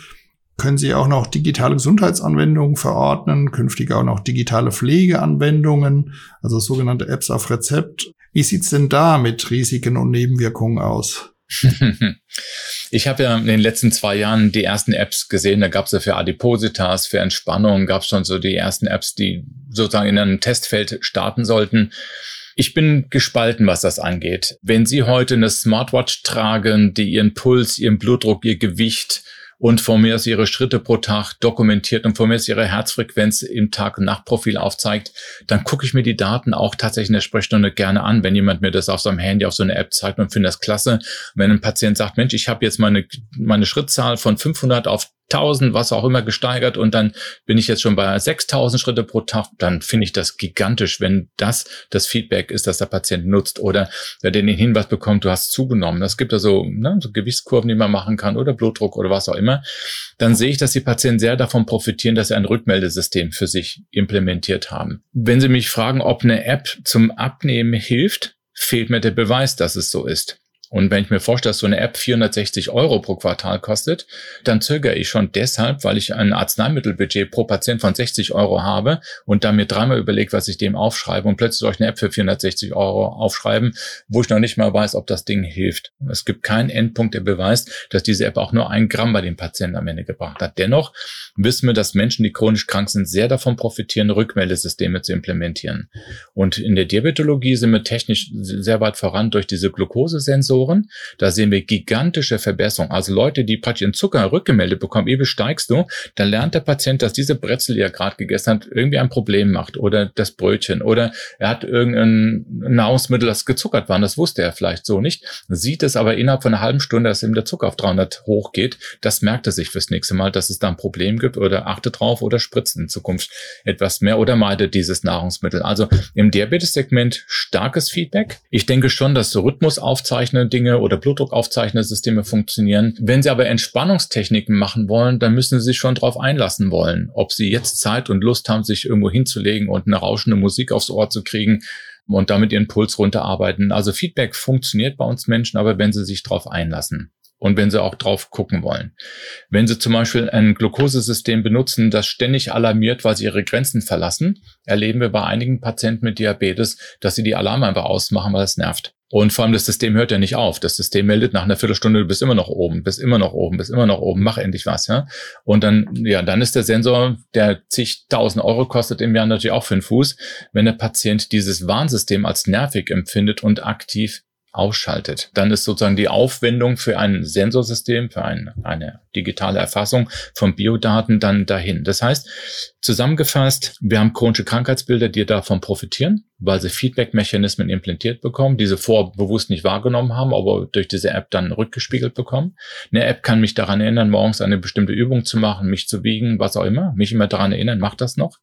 können Sie auch noch digitale Gesundheitsanwendungen verordnen, künftig auch noch digitale Pflegeanwendungen, also sogenannte Apps auf Rezept. Wie sieht's denn da mit Risiken und Nebenwirkungen aus? Ich habe ja in den letzten zwei Jahren die ersten Apps gesehen. Da gab es ja für Adipositas, für Entspannung, gab es schon so die ersten Apps, die sozusagen in einem Testfeld starten sollten. Ich bin gespalten, was das angeht. Wenn Sie heute eine Smartwatch tragen, die Ihren Puls, Ihren Blutdruck, Ihr Gewicht und von mir aus ihre Schritte pro Tag dokumentiert und von mir aus ihre Herzfrequenz im Tag- und Nachtprofil aufzeigt, dann gucke ich mir die Daten auch tatsächlich in der Sprechstunde gerne an, wenn jemand mir das auf seinem Handy, auf so eine App zeigt und finde das klasse. Und wenn ein Patient sagt, Mensch, ich habe jetzt meine, meine Schrittzahl von 500 auf 1000, was auch immer gesteigert und dann bin ich jetzt schon bei 6000 Schritte pro Tag, dann finde ich das gigantisch, wenn das das Feedback ist, das der Patient nutzt oder der den Hinweis bekommt, du hast zugenommen. Das gibt ja so, ne, so Gewichtskurven, die man machen kann oder Blutdruck oder was auch immer. Dann sehe ich, dass die Patienten sehr davon profitieren, dass sie ein Rückmeldesystem für sich implementiert haben. Wenn Sie mich fragen, ob eine App zum Abnehmen hilft, fehlt mir der Beweis, dass es so ist. Und wenn ich mir vorstelle, dass so eine App 460 Euro pro Quartal kostet, dann zögere ich schon deshalb, weil ich ein Arzneimittelbudget pro Patient von 60 Euro habe und dann mir dreimal überlege, was ich dem aufschreibe und plötzlich soll ich eine App für 460 Euro aufschreiben, wo ich noch nicht mal weiß, ob das Ding hilft. Es gibt keinen Endpunkt, der beweist, dass diese App auch nur ein Gramm bei dem Patienten am Ende gebracht hat. Dennoch wissen wir, dass Menschen, die chronisch krank sind, sehr davon profitieren, Rückmeldesysteme zu implementieren. Und in der Diabetologie sind wir technisch sehr weit voran durch diese Glukosesensoren Sensoren. Da sehen wir gigantische Verbesserungen. Also Leute, die praktisch ihren Zucker rückgemeldet bekommen, eben steigst du, dann lernt der Patient, dass diese Brezel, die er gerade gegessen hat, irgendwie ein Problem macht oder das Brötchen oder er hat irgendein Nahrungsmittel, das gezuckert war. Das wusste er vielleicht so nicht. Sieht es aber innerhalb von einer halben Stunde, dass ihm der Zucker auf 300 hochgeht. Das merkt er sich fürs nächste Mal, dass es da ein Problem gibt oder achtet drauf oder spritzt in Zukunft etwas mehr oder meidet dieses Nahrungsmittel. Also im Diabetes-Segment starkes Feedback. Ich denke schon, dass Rhythmus aufzeichnen Dinge oder Blutdruckaufzeichnersysteme funktionieren. Wenn Sie aber Entspannungstechniken machen wollen, dann müssen Sie sich schon darauf einlassen wollen. Ob Sie jetzt Zeit und Lust haben, sich irgendwo hinzulegen und eine rauschende Musik aufs Ohr zu kriegen und damit Ihren Puls runterarbeiten. Also Feedback funktioniert bei uns Menschen, aber wenn Sie sich darauf einlassen und wenn sie auch drauf gucken wollen. Wenn sie zum Beispiel ein Glukosesystem benutzen, das ständig alarmiert, weil sie ihre Grenzen verlassen, erleben wir bei einigen Patienten mit Diabetes, dass sie die Alarme einfach ausmachen, weil es nervt. Und vor allem das System hört ja nicht auf. Das System meldet nach einer Viertelstunde, du bist immer noch oben, bist immer noch oben, bist immer noch oben, mach endlich was, ja. Und dann, ja, dann ist der Sensor, der zigtausend Euro kostet im Jahr natürlich auch für den Fuß, wenn der Patient dieses Warnsystem als nervig empfindet und aktiv ausschaltet. Dann ist sozusagen die Aufwendung für ein Sensorsystem, für ein, eine digitale Erfassung von Biodaten dann dahin. Das heißt, zusammengefasst, wir haben chronische Krankheitsbilder, die davon profitieren, weil sie Feedback-Mechanismen implantiert bekommen, diese vorbewusst nicht wahrgenommen haben, aber durch diese App dann rückgespiegelt bekommen. Eine App kann mich daran erinnern, morgens eine bestimmte Übung zu machen, mich zu wiegen, was auch immer, mich immer daran erinnern, macht das noch.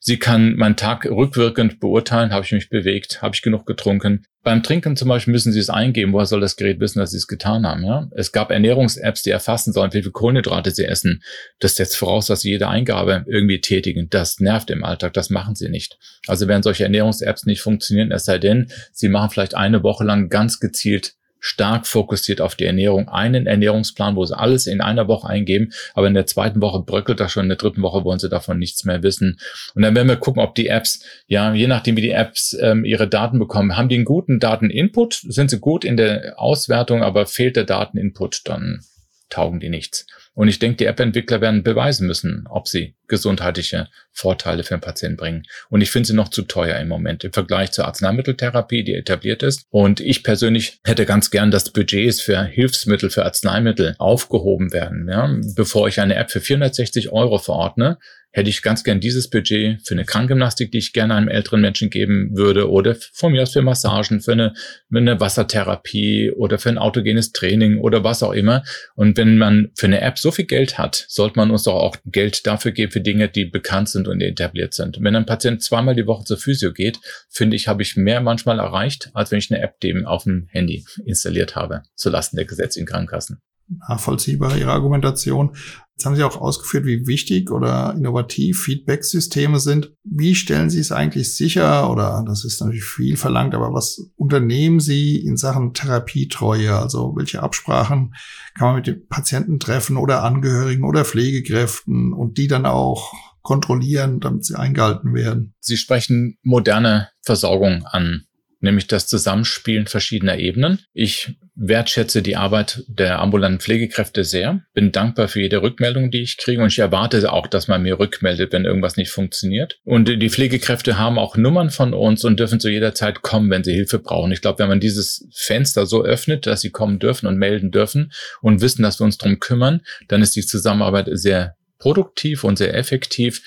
Sie kann meinen Tag rückwirkend beurteilen, habe ich mich bewegt, habe ich genug getrunken, beim Trinken zum Beispiel müssen Sie es eingeben. Woher soll das Gerät wissen, dass Sie es getan haben? Ja? Es gab Ernährungs-Apps, die erfassen sollen, wie viel Kohlenhydrate Sie essen. Das setzt voraus, dass Sie jede Eingabe irgendwie tätigen. Das nervt im Alltag. Das machen Sie nicht. Also werden solche Ernährungs-Apps nicht funktionieren, es sei denn, Sie machen vielleicht eine Woche lang ganz gezielt stark fokussiert auf die Ernährung, einen Ernährungsplan, wo sie alles in einer Woche eingeben, aber in der zweiten Woche bröckelt das schon, in der dritten Woche wollen sie davon nichts mehr wissen. Und dann werden wir gucken, ob die Apps, ja, je nachdem wie die Apps ähm, ihre Daten bekommen, haben die einen guten Dateninput, sind sie gut in der Auswertung, aber fehlt der Dateninput, dann taugen die nichts. Und ich denke, die App-Entwickler werden beweisen müssen, ob sie gesundheitliche Vorteile für den Patienten bringen. Und ich finde sie noch zu teuer im Moment im Vergleich zur Arzneimitteltherapie, die etabliert ist. Und ich persönlich hätte ganz gern, dass Budgets für Hilfsmittel, für Arzneimittel aufgehoben werden. Ja? Bevor ich eine App für 460 Euro verordne, hätte ich ganz gern dieses Budget für eine Krankengymnastik, die ich gerne einem älteren Menschen geben würde, oder von mir aus für Massagen, für eine, für eine Wassertherapie oder für ein autogenes Training oder was auch immer. Und wenn man für eine App so viel Geld hat, sollte man uns doch auch Geld dafür geben für Dinge, die bekannt sind und etabliert sind. Wenn ein Patient zweimal die Woche zur Physio geht, finde ich, habe ich mehr manchmal erreicht, als wenn ich eine App dem auf dem Handy installiert habe, zulasten der gesetzlichen Krankenkassen nachvollziehbar, Ihre Argumentation. Jetzt haben Sie auch ausgeführt, wie wichtig oder innovativ Feedback-Systeme sind. Wie stellen Sie es eigentlich sicher, oder das ist natürlich viel verlangt, aber was unternehmen Sie in Sachen Therapietreue? Also welche Absprachen kann man mit den Patienten treffen oder Angehörigen oder Pflegekräften und die dann auch kontrollieren, damit sie eingehalten werden? Sie sprechen moderne Versorgung an nämlich das Zusammenspielen verschiedener Ebenen. Ich wertschätze die Arbeit der ambulanten Pflegekräfte sehr, bin dankbar für jede Rückmeldung, die ich kriege und ich erwarte auch, dass man mir rückmeldet, wenn irgendwas nicht funktioniert. Und die Pflegekräfte haben auch Nummern von uns und dürfen zu jeder Zeit kommen, wenn sie Hilfe brauchen. Ich glaube, wenn man dieses Fenster so öffnet, dass sie kommen dürfen und melden dürfen und wissen, dass wir uns darum kümmern, dann ist die Zusammenarbeit sehr produktiv und sehr effektiv.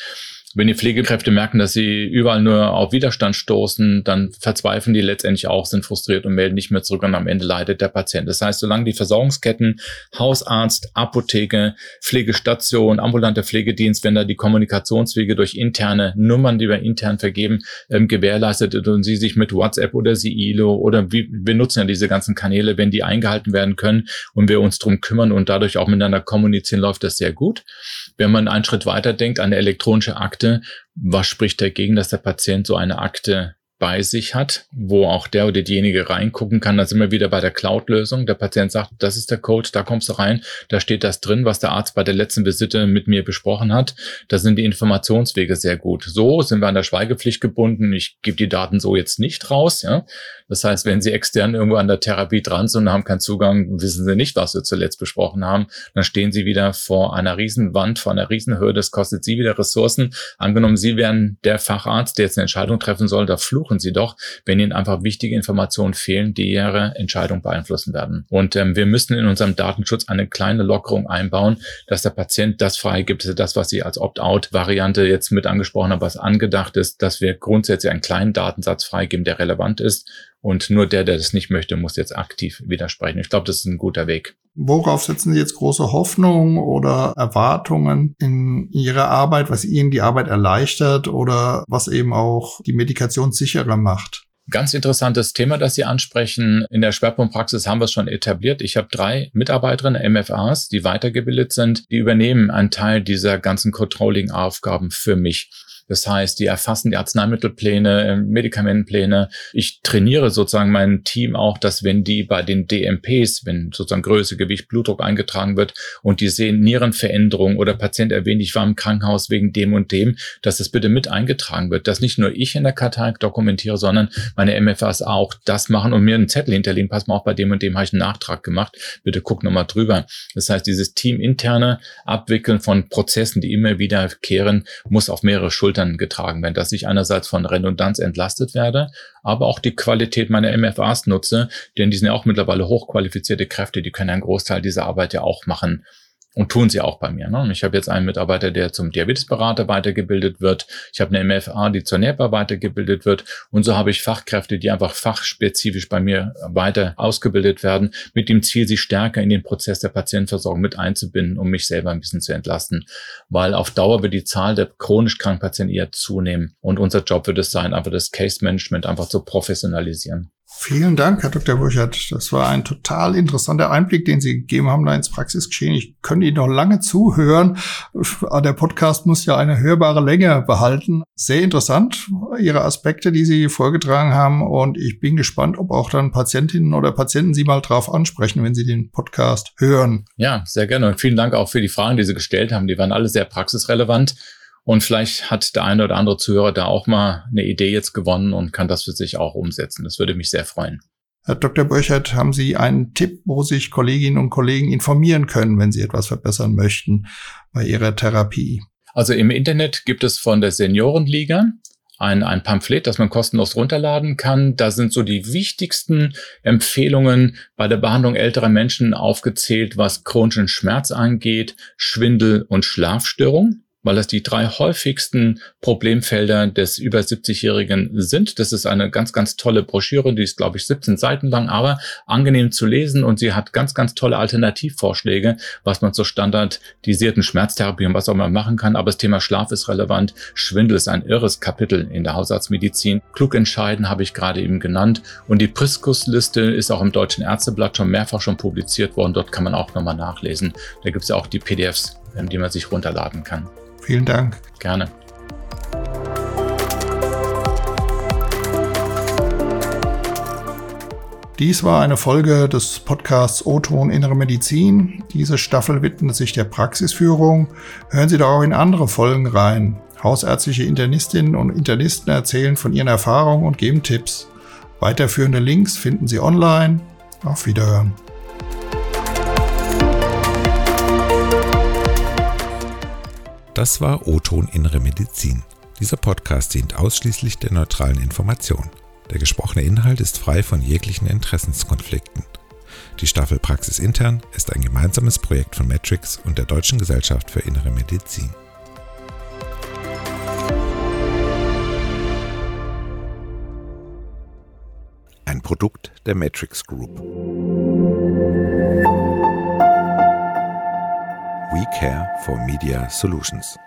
Wenn die Pflegekräfte merken, dass sie überall nur auf Widerstand stoßen, dann verzweifeln die letztendlich auch, sind frustriert und melden nicht mehr zurück und am Ende leidet der Patient. Das heißt, solange die Versorgungsketten, Hausarzt, Apotheke, Pflegestation, ambulanter Pflegedienst, wenn da die Kommunikationswege durch interne Nummern, die wir intern vergeben, ähm, gewährleistet und sie sich mit WhatsApp oder Siilo oder wie, wir nutzen ja diese ganzen Kanäle, wenn die eingehalten werden können und wir uns drum kümmern und dadurch auch miteinander kommunizieren, läuft das sehr gut. Wenn man einen Schritt weiter denkt, eine elektronische Akte, was spricht dagegen, dass der Patient so eine Akte bei sich hat, wo auch der oder diejenige reingucken kann. Da sind wir wieder bei der Cloud-Lösung. Der Patient sagt, das ist der Code, da kommst du rein, da steht das drin, was der Arzt bei der letzten Visite mit mir besprochen hat. Da sind die Informationswege sehr gut. So sind wir an der Schweigepflicht gebunden. Ich gebe die Daten so jetzt nicht raus. Ja? Das heißt, wenn Sie extern irgendwo an der Therapie dran sind und haben keinen Zugang, wissen Sie nicht, was wir zuletzt besprochen haben, dann stehen Sie wieder vor einer Riesenwand, vor einer Riesenhürde. Das kostet Sie wieder Ressourcen. Angenommen, Sie wären der Facharzt, der jetzt eine Entscheidung treffen soll, da flucht suchen Sie doch, wenn Ihnen einfach wichtige Informationen fehlen, die Ihre Entscheidung beeinflussen werden. Und ähm, wir müssen in unserem Datenschutz eine kleine Lockerung einbauen, dass der Patient das freigibt, das, was Sie als Opt-out-Variante jetzt mit angesprochen haben, was angedacht ist, dass wir grundsätzlich einen kleinen Datensatz freigeben, der relevant ist. Und nur der, der das nicht möchte, muss jetzt aktiv widersprechen. Ich glaube, das ist ein guter Weg. Worauf setzen Sie jetzt große Hoffnung oder Erwartungen in Ihrer Arbeit, was Ihnen die Arbeit erleichtert oder was eben auch die Medikation sicherer macht? Ganz interessantes Thema, das Sie ansprechen. In der Schwerpunktpraxis haben wir es schon etabliert. Ich habe drei Mitarbeiterinnen, MFAs, die weitergebildet sind. Die übernehmen einen Teil dieser ganzen Controlling-Aufgaben für mich. Das heißt, die erfassen die Arzneimittelpläne, äh, Medikamentenpläne. Ich trainiere sozusagen mein Team auch, dass wenn die bei den DMPs, wenn sozusagen Größe, Gewicht, Blutdruck eingetragen wird und die sehen Nierenveränderungen oder Patient erwähnt, ich war im Krankenhaus wegen dem und dem, dass das bitte mit eingetragen wird, dass nicht nur ich in der Kartei dokumentiere, sondern meine MFAs auch das machen und mir einen Zettel hinterlegen, pass mal auf, bei dem und dem habe ich einen Nachtrag gemacht, bitte guck nochmal drüber. Das heißt, dieses teaminterne Abwickeln von Prozessen, die immer wiederkehren, muss auf mehrere Schultern Schultern getragen werden, dass ich einerseits von Redundanz entlastet werde, aber auch die Qualität meiner MFAs nutze, denn die sind ja auch mittlerweile hochqualifizierte Kräfte, die können einen Großteil dieser Arbeit ja auch machen. Und tun sie auch bei mir. Ne? Ich habe jetzt einen Mitarbeiter, der zum Diabetesberater weitergebildet wird. Ich habe eine MFA, die zur NEPA weitergebildet wird. Und so habe ich Fachkräfte, die einfach fachspezifisch bei mir weiter ausgebildet werden, mit dem Ziel, sie stärker in den Prozess der Patientenversorgung mit einzubinden, um mich selber ein bisschen zu entlasten. Weil auf Dauer wird die Zahl der chronisch kranken Patienten eher zunehmen. Und unser Job wird es sein, einfach das Case Management einfach zu professionalisieren. Vielen Dank, Herr Dr. Burchardt. Das war ein total interessanter Einblick, den Sie gegeben haben da ins Praxisgeschehen. Ich könnte Ihnen noch lange zuhören. Der Podcast muss ja eine hörbare Länge behalten. Sehr interessant, Ihre Aspekte, die Sie vorgetragen haben. Und ich bin gespannt, ob auch dann Patientinnen oder Patienten Sie mal drauf ansprechen, wenn Sie den Podcast hören. Ja, sehr gerne. Und vielen Dank auch für die Fragen, die Sie gestellt haben. Die waren alle sehr praxisrelevant. Und vielleicht hat der eine oder andere Zuhörer da auch mal eine Idee jetzt gewonnen und kann das für sich auch umsetzen. Das würde mich sehr freuen. Herr Dr. Burchert, haben Sie einen Tipp, wo sich Kolleginnen und Kollegen informieren können, wenn sie etwas verbessern möchten bei ihrer Therapie? Also im Internet gibt es von der Seniorenliga ein, ein Pamphlet, das man kostenlos runterladen kann. Da sind so die wichtigsten Empfehlungen bei der Behandlung älterer Menschen aufgezählt, was chronischen Schmerz angeht, Schwindel und Schlafstörung weil das die drei häufigsten Problemfelder des über 70-Jährigen sind. Das ist eine ganz, ganz tolle Broschüre, die ist, glaube ich, 17 Seiten lang, aber angenehm zu lesen und sie hat ganz, ganz tolle Alternativvorschläge, was man zur standardisierten Schmerztherapie und was auch immer machen kann. Aber das Thema Schlaf ist relevant. Schwindel ist ein irres Kapitel in der Hausarztmedizin. Klug entscheiden habe ich gerade eben genannt. Und die Priskus-Liste ist auch im Deutschen Ärzteblatt schon mehrfach schon publiziert worden. Dort kann man auch nochmal nachlesen. Da gibt es ja auch die PDFs, die man sich runterladen kann. Vielen Dank. Gerne. Dies war eine Folge des Podcasts O-Ton Innere Medizin. Diese Staffel widmet sich der Praxisführung. Hören Sie doch auch in andere Folgen rein. Hausärztliche Internistinnen und Internisten erzählen von ihren Erfahrungen und geben Tipps. Weiterführende Links finden Sie online. Auf Wiederhören. Das war O-Ton Innere Medizin. Dieser Podcast dient ausschließlich der neutralen Information. Der gesprochene Inhalt ist frei von jeglichen Interessenskonflikten. Die Staffel Praxis Intern ist ein gemeinsames Projekt von Matrix und der Deutschen Gesellschaft für Innere Medizin. Ein Produkt der Matrix Group. We Care for Media Solutions.